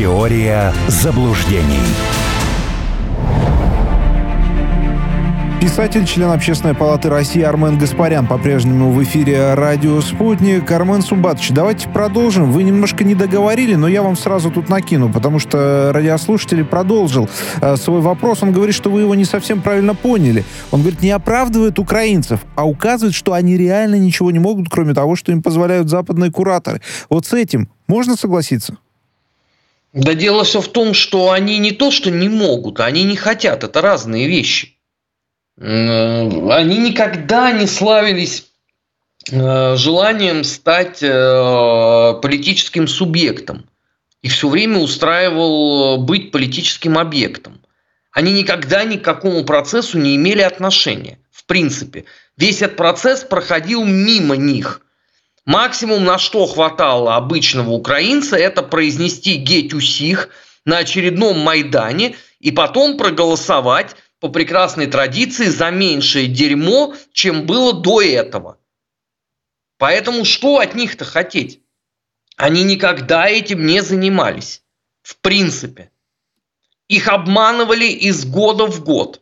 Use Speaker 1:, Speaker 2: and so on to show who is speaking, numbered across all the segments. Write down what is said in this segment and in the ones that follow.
Speaker 1: Теория заблуждений.
Speaker 2: Писатель, член Общественной палаты России Армен Гаспарян по-прежнему в эфире радио «Спутник». Армен Сумбатович, давайте продолжим. Вы немножко не договорили, но я вам сразу тут накину, потому что радиослушатель продолжил э, свой вопрос. Он говорит, что вы его не совсем правильно поняли. Он говорит, не оправдывает украинцев, а указывает, что они реально ничего не могут, кроме того, что им позволяют западные кураторы. Вот с этим можно согласиться?
Speaker 3: Да дело все в том, что они не то, что не могут, они не хотят. Это разные вещи. Они никогда не славились э, желанием стать э, политическим субъектом. Их все время устраивал быть политическим объектом. Они никогда ни к какому процессу не имели отношения. В принципе, весь этот процесс проходил мимо них. Максимум, на что хватало обычного украинца, это произнести «геть на очередном Майдане и потом проголосовать по прекрасной традиции за меньшее дерьмо, чем было до этого. Поэтому что от них-то хотеть? Они никогда этим не занимались. В принципе. Их обманывали из года в год.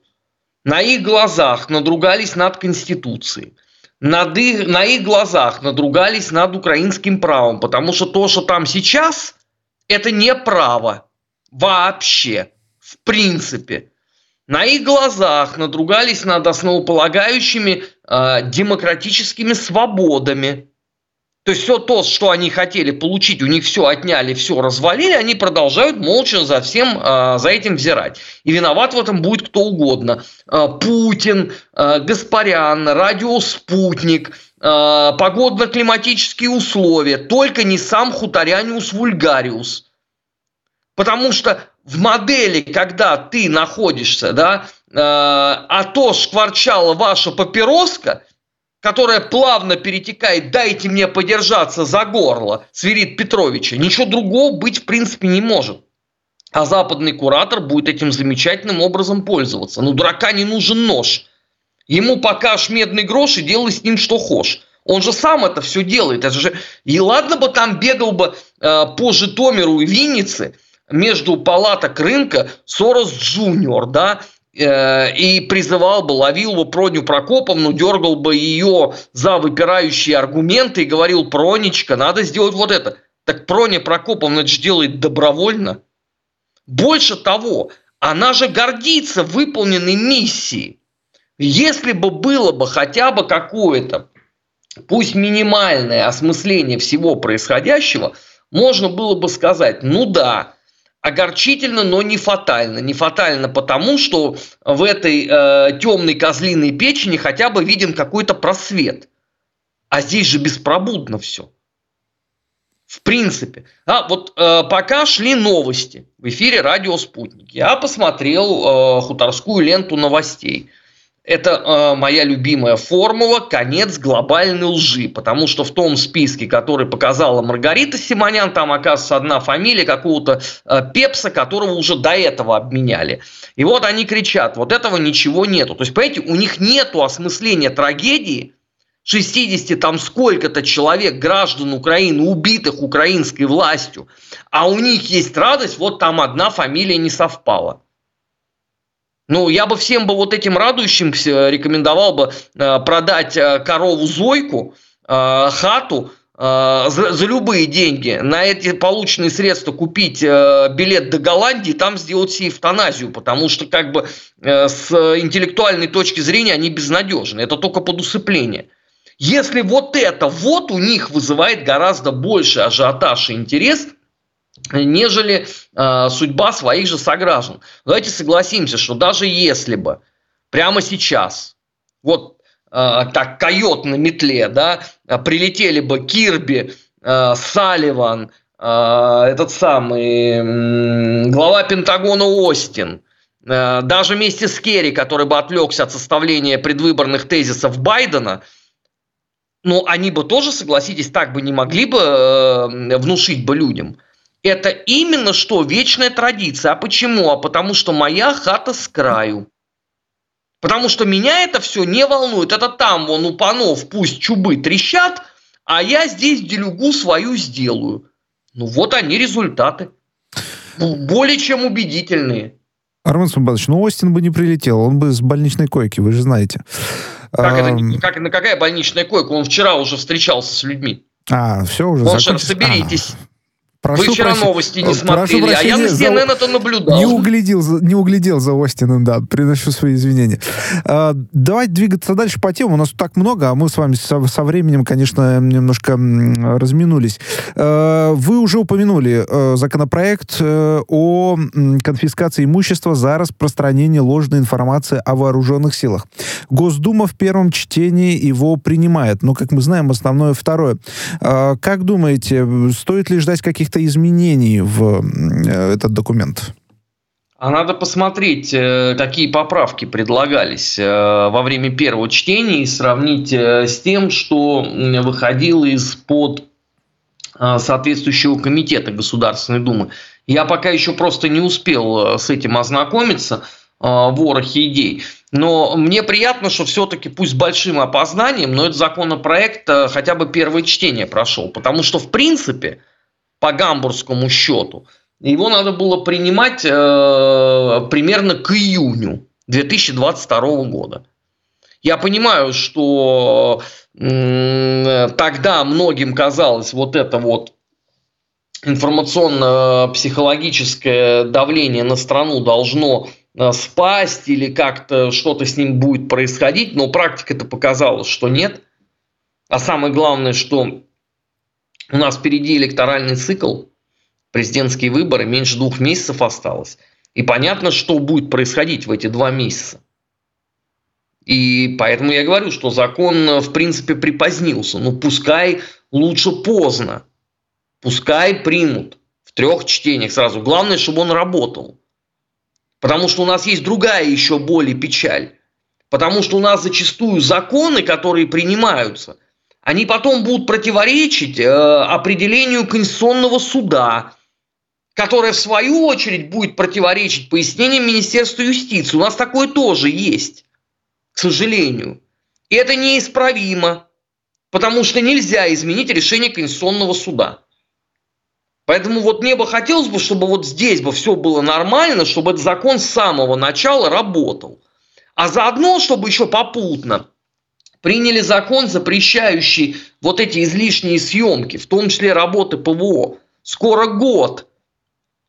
Speaker 3: На их глазах надругались над Конституцией. Над их, на их глазах надругались над украинским правом. Потому что то, что там сейчас, это не право. Вообще. В принципе на их глазах надругались над основополагающими э, демократическими свободами. То есть все то, что они хотели получить, у них все отняли, все развалили, они продолжают молча за всем э, за этим взирать. И виноват в этом будет кто угодно. Э, Путин, э, Гаспарян, радиоспутник, э, погодно-климатические условия, только не сам хуторяниус вульгариус. Потому что в модели, когда ты находишься, да, э, а то шкварчала ваша папироска, которая плавно перетекает «дайте мне подержаться за горло» Свирид Петровича, ничего другого быть в принципе не может. А западный куратор будет этим замечательным образом пользоваться. Ну, дурака не нужен нож. Ему покажешь медный грош и делай с ним что хочешь. Он же сам это все делает. Это же... И ладно бы там бегал бы э, по Житомиру и Виннице – между палаток рынка Сорос Джуниор, да, и призывал бы, ловил бы Проню Прокоповну, дергал бы ее за выпирающие аргументы и говорил, Пронечка, надо сделать вот это. Так Проня Прокоповна же делает добровольно. Больше того, она же гордится выполненной миссией. Если бы было бы хотя бы какое-то, пусть минимальное осмысление всего происходящего, можно было бы сказать, ну да, огорчительно, но не фатально. Не фатально потому, что в этой э, темной козлиной печени хотя бы виден какой-то просвет. А здесь же беспробудно все. В принципе. А вот э, пока шли новости в эфире радио «Спутник», я посмотрел э, хуторскую ленту новостей. Это э, моя любимая формула «конец глобальной лжи», потому что в том списке, который показала Маргарита Симонян, там оказывается одна фамилия какого-то э, Пепса, которого уже до этого обменяли. И вот они кричат, вот этого ничего нету. То есть, понимаете, у них нету осмысления трагедии, 60 там сколько-то человек, граждан Украины, убитых украинской властью, а у них есть радость, вот там одна фамилия не совпала. Ну, я бы всем бы вот этим радующимся рекомендовал бы э, продать э, корову Зойку, э, хату, за, за любые деньги, на эти полученные средства купить билет до Голландии, там сделать себе эвтаназию, потому что как бы с интеллектуальной точки зрения они безнадежны. Это только под усыпление. Если вот это вот у них вызывает гораздо больше ажиотаж и интерес – нежели э, судьба своих же сограждан. Давайте согласимся, что даже если бы прямо сейчас, вот э, так койот на метле, да, прилетели бы Кирби, э, Салливан, э, этот самый э, глава Пентагона Остин, э, даже вместе с Керри, который бы отвлекся от составления предвыборных тезисов Байдена, ну, они бы тоже, согласитесь, так бы не могли бы э, внушить бы людям – это именно что вечная традиция. А почему? А потому что моя хата с краю. Потому что меня это все не волнует. Это там вон у панов пусть чубы трещат, а я здесь делюгу свою сделаю. Ну вот они результаты. более чем убедительные.
Speaker 2: Армен Сумбатович, ну Остин бы не прилетел, он бы с больничной койки, вы же знаете.
Speaker 3: Как а, это, как, на какая больничная койка? Он вчера уже встречался с людьми.
Speaker 2: А, все уже
Speaker 3: Он закончилось. соберитесь. А. Прошу Вы вчера прощения, новости не смотрели,
Speaker 2: прощения,
Speaker 3: а я на CNN это наблюдал.
Speaker 2: Не углядел, не углядел за Остином, да, приношу свои извинения. А, давайте двигаться дальше по темам. У нас так много, а мы с вами со, со временем, конечно, немножко разминулись. А, вы уже упомянули а, законопроект а, о конфискации имущества за распространение ложной информации о вооруженных силах. Госдума в первом чтении его принимает, но, как мы знаем, основное второе. А, как думаете, стоит ли ждать каких каких-то изменений в э, этот документ?
Speaker 3: А надо посмотреть, э, какие поправки предлагались э, во время первого чтения и сравнить с тем, что выходило из-под соответствующего комитета Государственной Думы. Я пока еще просто не успел с этим ознакомиться, ворохе идей. Но мне приятно, что все-таки пусть с большим опознанием, но этот законопроект хотя бы первое чтение прошел. Потому что, в принципе, по гамбургскому счету. Его надо было принимать э, примерно к июню 2022 года. Я понимаю, что э, тогда многим казалось вот это вот информационно-психологическое давление на страну должно э, спасть или как-то что-то с ним будет происходить, но практика это показала, что нет. А самое главное, что у нас впереди электоральный цикл, президентские выборы, меньше двух месяцев осталось. И понятно, что будет происходить в эти два месяца. И поэтому я говорю, что закон, в принципе, припозднился. Ну, пускай лучше поздно. Пускай примут в трех чтениях сразу. Главное, чтобы он работал. Потому что у нас есть другая еще более печаль. Потому что у нас зачастую законы, которые принимаются – они потом будут противоречить э, определению Конституционного суда, которое в свою очередь будет противоречить пояснениям Министерства юстиции. У нас такое тоже есть, к сожалению. И это неисправимо, потому что нельзя изменить решение Конституционного суда. Поэтому вот мне бы хотелось бы, чтобы вот здесь бы все было нормально, чтобы этот закон с самого начала работал. А заодно, чтобы еще попутно приняли закон, запрещающий вот эти излишние съемки, в том числе работы ПВО. Скоро год,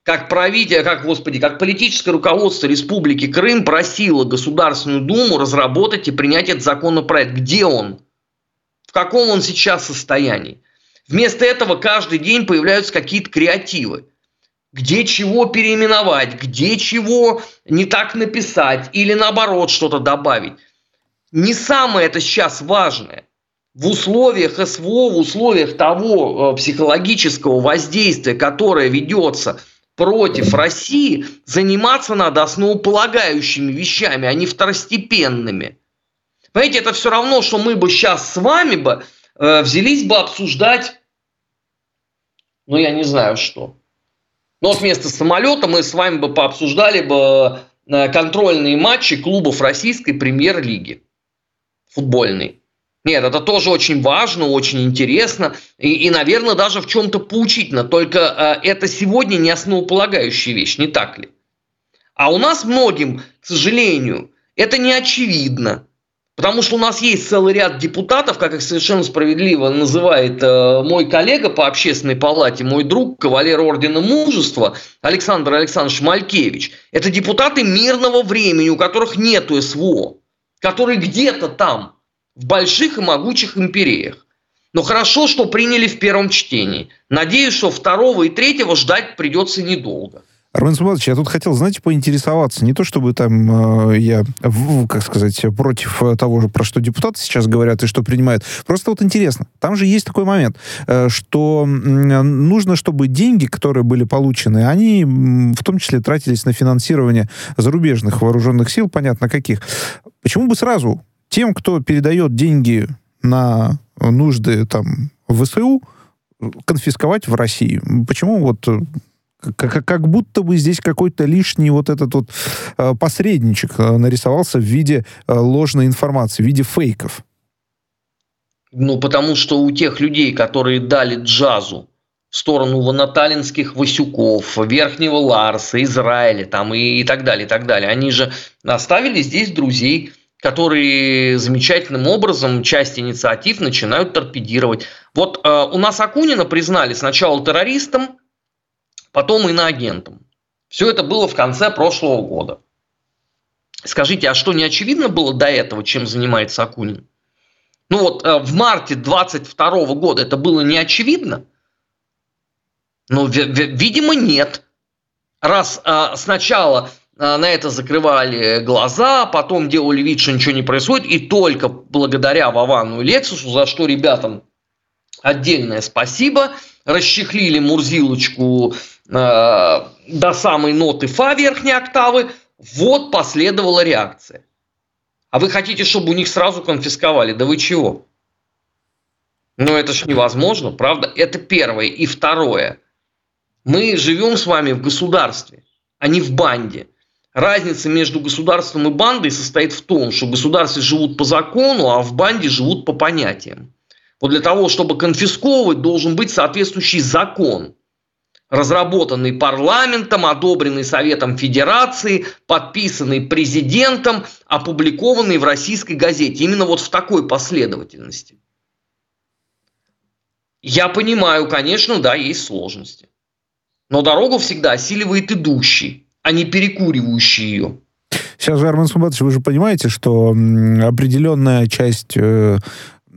Speaker 3: как правитель, как, господи, как политическое руководство Республики Крым просило Государственную Думу разработать и принять этот законопроект. Где он? В каком он сейчас состоянии? Вместо этого каждый день появляются какие-то креативы. Где чего переименовать, где чего не так написать или наоборот что-то добавить не самое это сейчас важное. В условиях СВО, в условиях того э, психологического воздействия, которое ведется против России, заниматься надо основополагающими вещами, а не второстепенными. Понимаете, это все равно, что мы бы сейчас с вами бы э, взялись бы обсуждать, ну я не знаю что. Но вместо самолета мы с вами бы пообсуждали бы э, контрольные матчи клубов российской премьер-лиги футбольный. Нет, это тоже очень важно, очень интересно и, и наверное, даже в чем-то поучительно. Только э, это сегодня не основополагающая вещь, не так ли? А у нас многим, к сожалению, это не очевидно. Потому что у нас есть целый ряд депутатов, как их совершенно справедливо называет э, мой коллега по общественной палате, мой друг, кавалер Ордена Мужества Александр Александрович Малькевич. Это депутаты мирного времени, у которых нету СВО которые где-то там, в больших и могучих империях. Но хорошо, что приняли в первом чтении. Надеюсь, что второго и третьего ждать придется недолго.
Speaker 2: Армен Суматович, я тут хотел, знаете, поинтересоваться. Не то, чтобы там э, я, в, как сказать, против того, же, про что депутаты сейчас говорят и что принимают. Просто вот интересно. Там же есть такой момент, э, что э, нужно, чтобы деньги, которые были получены, они в том числе тратились на финансирование зарубежных вооруженных сил, понятно каких. Почему бы сразу тем, кто передает деньги на нужды там ВСУ, конфисковать в России? Почему вот как, как будто бы здесь какой-то лишний вот этот вот э, посредничек э, нарисовался в виде э, ложной информации, в виде фейков.
Speaker 3: Ну, потому что у тех людей, которые дали джазу в сторону воноталинских Васюков, Верхнего Ларса, Израиля там, и, и так далее, и так далее. Они же оставили здесь друзей, которые замечательным образом часть инициатив начинают торпедировать. Вот э, у нас Акунина признали сначала террористом, потом иноагентом. Все это было в конце прошлого года. Скажите, а что не очевидно было до этого, чем занимается Акунин? Ну вот э, в марте 22 года это было не очевидно – ну, видимо, нет. Раз а, сначала а, на это закрывали глаза, потом делали вид, что ничего не происходит, и только благодаря Вовану и Лексусу, за что ребятам отдельное спасибо, расчехлили Мурзилочку э, до самой ноты фа верхней октавы, вот последовала реакция. А вы хотите, чтобы у них сразу конфисковали? Да вы чего? Ну это ж невозможно, правда? Это первое. И второе – мы живем с вами в государстве, а не в банде. Разница между государством и бандой состоит в том, что в государстве живут по закону, а в банде живут по понятиям. Вот для того, чтобы конфисковывать, должен быть соответствующий закон, разработанный парламентом, одобренный Советом Федерации, подписанный президентом, опубликованный в российской газете. Именно вот в такой последовательности. Я понимаю, конечно, да, есть сложности. Но дорогу всегда осиливает идущий, а не перекуривающий ее.
Speaker 2: Сейчас же, Армен Сумбатович, вы же понимаете, что определенная часть э,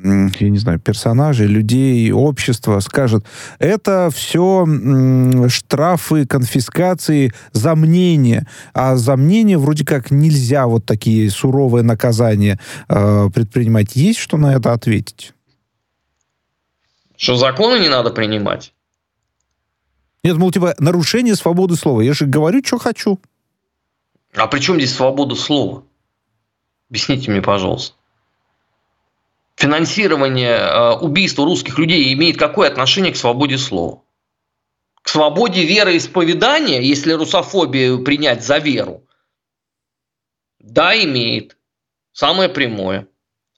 Speaker 2: я не знаю, персонажей, людей, общества скажет, это все штрафы, конфискации за мнение. А за мнение вроде как нельзя вот такие суровые наказания э, предпринимать. Есть что на это ответить?
Speaker 3: Что законы не надо принимать?
Speaker 2: Нет, мол, типа, нарушение свободы слова. Я же говорю, что хочу.
Speaker 3: А при чем здесь свобода слова? Объясните мне, пожалуйста. Финансирование э, убийства русских людей имеет какое отношение к свободе слова? К свободе вероисповедания, если русофобию принять за веру? Да, имеет. Самое прямое.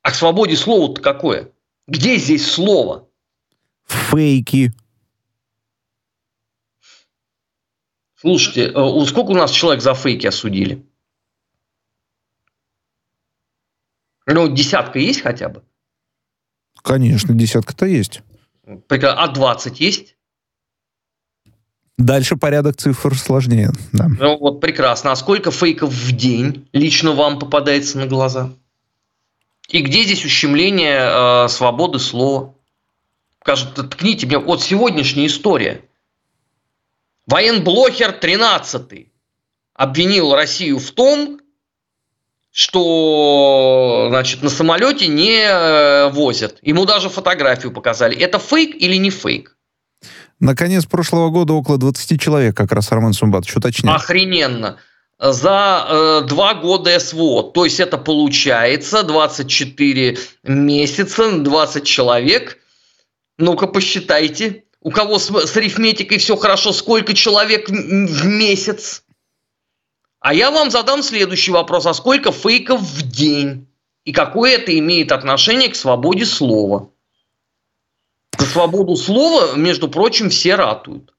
Speaker 3: А к свободе слова-то какое? Где здесь слово?
Speaker 2: Фейки.
Speaker 3: Слушайте, э, сколько у нас человек за фейки осудили? Ну, десятка есть хотя бы?
Speaker 2: Конечно, десятка-то есть.
Speaker 3: А 20 есть?
Speaker 2: Дальше порядок цифр сложнее. Да.
Speaker 3: Ну вот прекрасно. А сколько фейков в день лично вам попадается на глаза? И где здесь ущемление э, свободы слова? Скажут, ткните мне, вот сегодняшняя история – Военблохер 13 обвинил Россию в том, что значит, на самолете не э, возят. Ему даже фотографию показали. Это фейк или не фейк?
Speaker 2: Наконец прошлого года около 20 человек, как раз Армен Сумбатович уточнял.
Speaker 3: Охрененно. За э, два года СВО. То есть это получается 24 месяца, 20 человек. Ну-ка посчитайте у кого с, с арифметикой все хорошо, сколько человек в месяц? А я вам задам следующий вопрос. А сколько фейков в день? И какое это имеет отношение к свободе слова? За свободу слова, между прочим, все ратуют.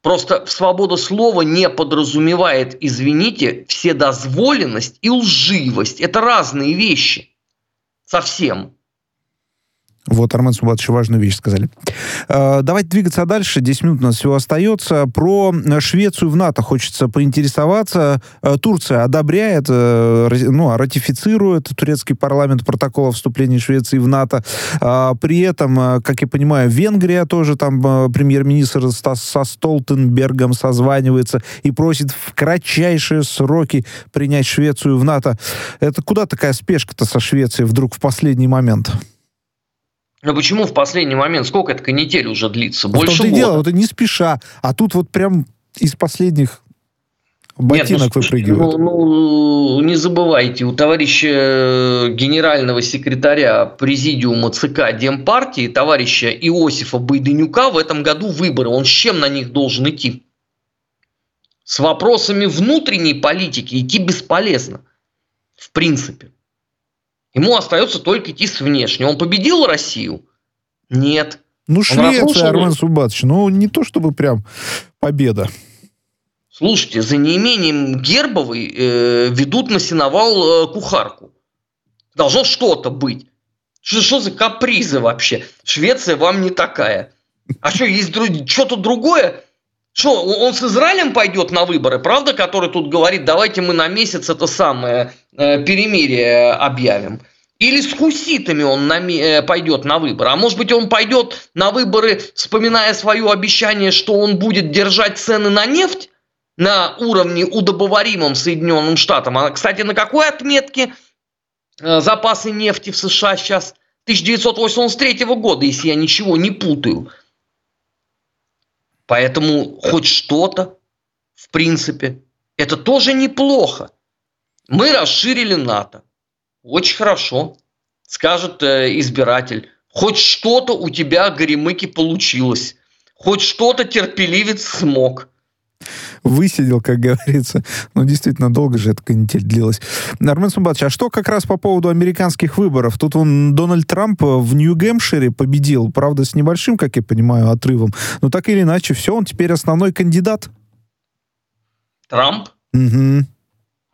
Speaker 3: Просто свобода слова не подразумевает, извините, вседозволенность и лживость. Это разные вещи. Совсем.
Speaker 2: Вот, Армен Сумбатович, важную вещь сказали. Э, давайте двигаться дальше. 10 минут у нас всего остается. Про Швецию в НАТО хочется поинтересоваться. Э, Турция одобряет, э, ну, ратифицирует турецкий парламент протокол о вступлении Швеции в НАТО. Э, при этом, как я понимаю, Венгрия тоже там премьер-министр со Столтенбергом созванивается и просит в кратчайшие сроки принять Швецию в НАТО. Это куда такая спешка-то со Швецией вдруг в последний момент?
Speaker 3: Но почему в последний момент? Сколько эта канитель уже длится? Больше
Speaker 2: года. дело, вот не спеша. А тут вот прям из последних ботинок Нет, ну, выпрыгивают.
Speaker 3: Ну, ну, не забывайте, у товарища э, генерального секретаря президиума ЦК Демпартии, товарища Иосифа Байденюка в этом году выборы. Он с чем на них должен идти? С вопросами внутренней политики идти бесполезно. В принципе. Ему остается только идти с внешней. Он победил Россию? Нет.
Speaker 2: Ну, Швеция, Армен Субатович, ну, не то чтобы прям победа.
Speaker 3: Слушайте, за неимением Гербовой э, ведут на сеновал э, кухарку. Должно что-то быть. Что, что за капризы вообще? Швеция вам не такая. А что, есть друг... что-то другое? Что, он с Израилем пойдет на выборы, правда, который тут говорит, давайте мы на месяц это самое перемирие объявим? Или с хуситами он э, пойдет на выборы? А может быть, он пойдет на выборы, вспоминая свое обещание, что он будет держать цены на нефть на уровне удобоваримом Соединенным Штатам? А, кстати, на какой отметке э, запасы нефти в США сейчас? 1983 года, если я ничего не путаю. Поэтому хоть что-то, в принципе, это тоже неплохо. Мы расширили НАТО. Очень хорошо, скажет э, избиратель. Хоть что-то у тебя, Горемыки, получилось. Хоть что-то терпеливец смог
Speaker 2: высидел, как говорится. Ну, действительно, долго же эта канитель длилась. Армен Сумбатович, а что как раз по поводу американских выборов? Тут он Дональд Трамп в Нью-Гэмпшире победил, правда, с небольшим, как я понимаю, отрывом. Но так или иначе, все, он теперь основной кандидат.
Speaker 3: Трамп?
Speaker 2: Угу.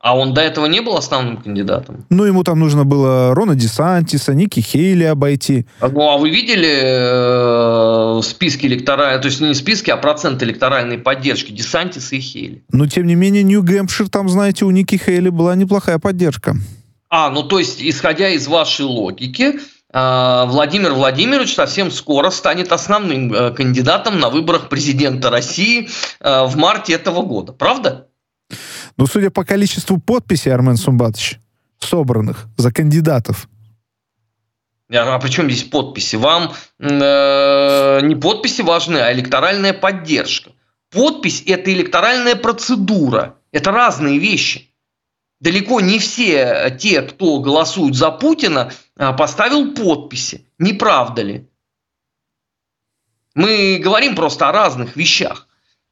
Speaker 3: А он до этого не был основным кандидатом?
Speaker 2: Ну, ему там нужно было Рона Десантиса, Ники Хейли обойти.
Speaker 3: Ну, а вы видели э, списки электоральной, то есть не списки, а процент электоральной поддержки Десантиса и Хейли?
Speaker 2: Но, тем не менее, Нью-Гэмпшир, там, знаете, у Ники Хейли была неплохая поддержка.
Speaker 3: А, ну, то есть, исходя из вашей логики, э, Владимир Владимирович совсем скоро станет основным э, кандидатом на выборах президента России э, в марте этого года, правда?
Speaker 2: Ну, судя по количеству подписей, Армен Сумбатович, собранных за кандидатов,
Speaker 3: а при чем здесь подписи? Вам э, не подписи важны, а электоральная поддержка. Подпись – это электоральная процедура. Это разные вещи. Далеко не все те, кто голосуют за Путина, а, поставил подписи. Не правда ли? Мы говорим просто о разных вещах.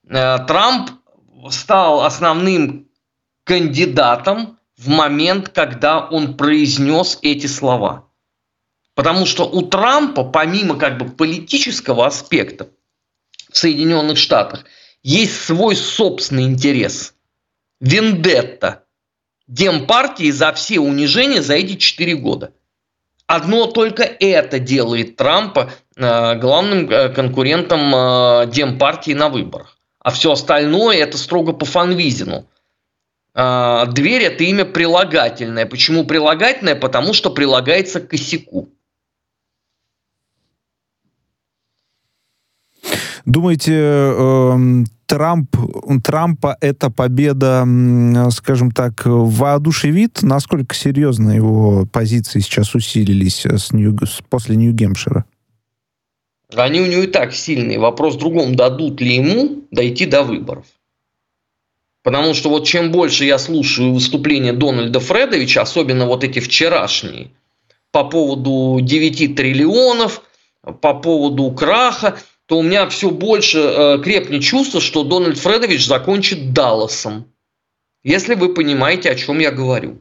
Speaker 3: Э, Трамп стал основным кандидатом в момент, когда он произнес эти слова. Потому что у Трампа, помимо как бы политического аспекта в Соединенных Штатах, есть свой собственный интерес. Вендетта. Демпартии за все унижения за эти четыре года. Одно только это делает Трампа э, главным э, конкурентом э, Демпартии на выборах. А все остальное это строго по Фанвизину – дверь это имя прилагательное. Почему прилагательное? Потому что прилагается к косяку.
Speaker 2: Думаете, э, Трамп, Трампа эта победа, скажем так, воодушевит? Насколько серьезно его позиции сейчас усилились с Нью, после Нью-Гемпшира?
Speaker 3: Они у него и так сильные. Вопрос в другом, дадут ли ему дойти до выборов. Потому что вот чем больше я слушаю выступления Дональда Фредовича, особенно вот эти вчерашние, по поводу 9 триллионов, по поводу краха, то у меня все больше э, крепнет чувство, что Дональд Фредович закончит Далласом. Если вы понимаете, о чем я говорю.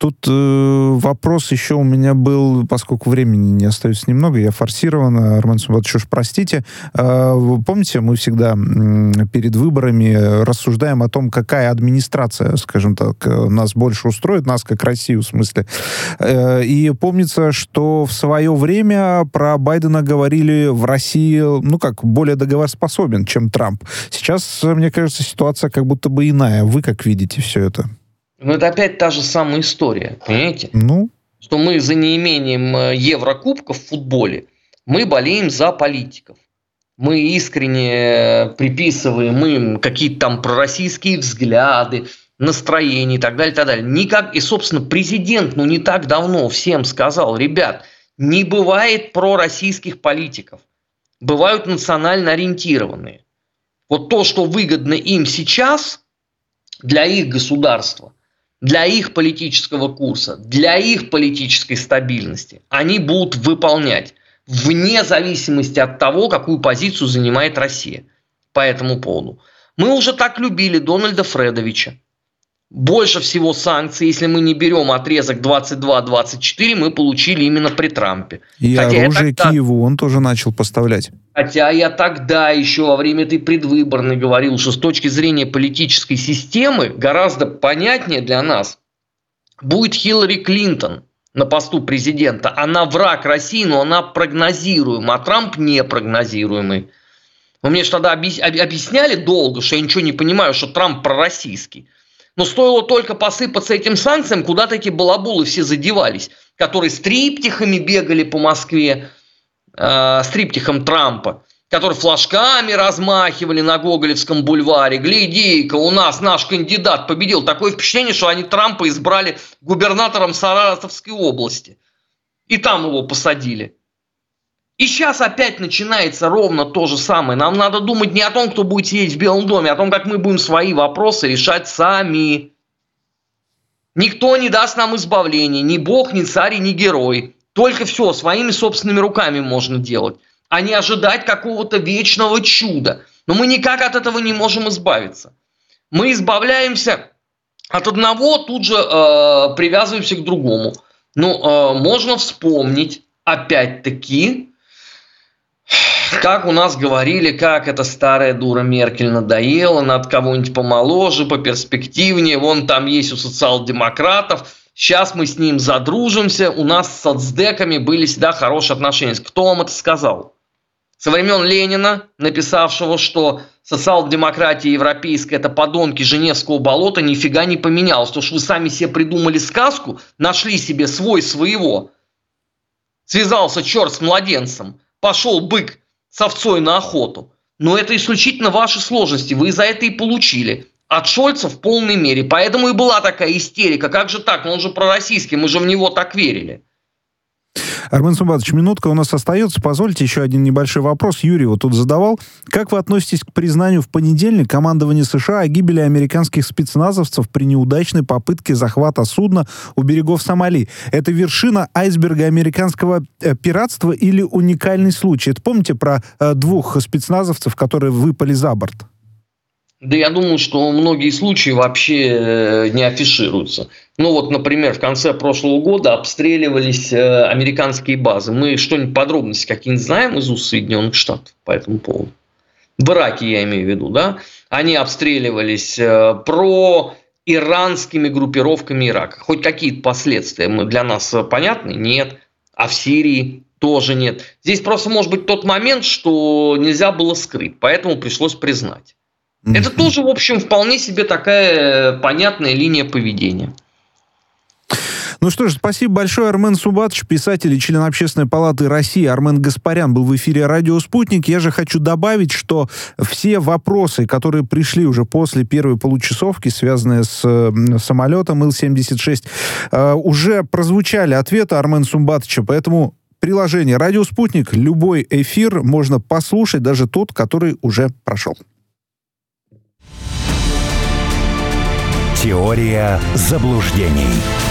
Speaker 2: Тут э, вопрос еще у меня был, поскольку времени не остается немного, я форсированно, Армен Субатович, уж простите. Э, помните, мы всегда э, перед выборами рассуждаем о том, какая администрация, скажем так, нас больше устроит, нас как Россию в смысле. Э, и помнится, что в свое время про Байдена говорили в России, ну как, более договороспособен, чем Трамп. Сейчас, мне кажется, ситуация как будто бы иная. Вы как видите все это?
Speaker 3: Но это опять та же самая история, понимаете?
Speaker 2: Ну?
Speaker 3: Что мы за неимением э, Еврокубков в футболе, мы болеем за политиков. Мы искренне э, приписываем им какие-то там пророссийские взгляды, настроения и так далее, и так далее. Никак, и, собственно, президент, ну, не так давно всем сказал, ребят, не бывает пророссийских политиков. Бывают национально ориентированные. Вот то, что выгодно им сейчас для их государства – для их политического курса, для их политической стабильности, они будут выполнять вне зависимости от того, какую позицию занимает Россия по этому поводу. Мы уже так любили Дональда Фредовича. Больше всего санкций, если мы не берем отрезок 22-24, мы получили именно при Трампе.
Speaker 2: И Хотя оружие тогда... Киеву он тоже начал поставлять.
Speaker 3: Хотя я тогда еще во время этой предвыборной говорил, что с точки зрения политической системы гораздо понятнее для нас будет Хиллари Клинтон на посту президента. Она враг России, но она прогнозируема, а Трамп непрогнозируемый. Вы мне же тогда объясняли долго, что я ничего не понимаю, что Трамп пророссийский. Но стоило только посыпаться этим санкциям, куда такие балабулы все задевались, которые с триптихами бегали по Москве, э, с триптихом Трампа, которые флажками размахивали на Гоголевском бульваре. Гляди-ка, у нас наш кандидат победил. Такое впечатление, что они Трампа избрали губернатором Саратовской области. И там его посадили. И сейчас опять начинается ровно то же самое. Нам надо думать не о том, кто будет сидеть в Белом доме, а о том, как мы будем свои вопросы решать сами. Никто не даст нам избавления, ни бог, ни царь, ни герой. Только все своими собственными руками можно делать, а не ожидать какого-то вечного чуда. Но мы никак от этого не можем избавиться. Мы избавляемся от одного, тут же э, привязываемся к другому. Ну, э, можно вспомнить, опять-таки, как у нас говорили, как эта старая дура Меркель надоела, над кого-нибудь помоложе, поперспективнее, вон там есть у социал-демократов, сейчас мы с ним задружимся, у нас с соцдеками были всегда хорошие отношения. Кто вам это сказал? Со времен Ленина, написавшего, что социал-демократия европейская – это подонки Женевского болота, нифига не поменялось. То, что вы сами себе придумали сказку, нашли себе свой своего. Связался черт с младенцем, пошел бык с овцой на охоту. Но это исключительно ваши сложности. Вы за это и получили. От Шольца в полной мере. Поэтому и была такая истерика. Как же так? Он же пророссийский, мы же в него так верили.
Speaker 2: Армен Сумбатович, минутка у нас остается. Позвольте еще один небольшой вопрос. Юрий вот тут задавал. Как вы относитесь к признанию в понедельник командования США о гибели американских спецназовцев при неудачной попытке захвата судна у берегов Сомали? Это вершина айсберга американского э, пиратства или уникальный случай? Это помните про э, двух спецназовцев, которые выпали за борт?
Speaker 3: Да я думаю, что многие случаи вообще э, не афишируются. Ну вот, например, в конце прошлого года обстреливались э, американские базы. Мы что-нибудь подробности какие-нибудь знаем из уст Соединенных Штатов по этому поводу? В Ираке я имею в виду, да? Они обстреливались э, про иранскими группировками Ирака. Хоть какие-то последствия мы для нас понятны? Нет. А в Сирии тоже нет. Здесь просто может быть тот момент, что нельзя было скрыть, поэтому пришлось признать. Это тоже, в общем, вполне себе такая понятная линия поведения.
Speaker 2: Ну что ж, спасибо большое, Армен Субатович, писатель и член Общественной палаты России. Армен Гаспарян был в эфире «Радио Спутник». Я же хочу добавить, что все вопросы, которые пришли уже после первой получасовки, связанные с самолетом Ил-76, э, уже прозвучали ответы Армен Сумбатовича, поэтому приложение «Радио Спутник», любой эфир можно послушать, даже тот, который уже прошел.
Speaker 1: Теория заблуждений.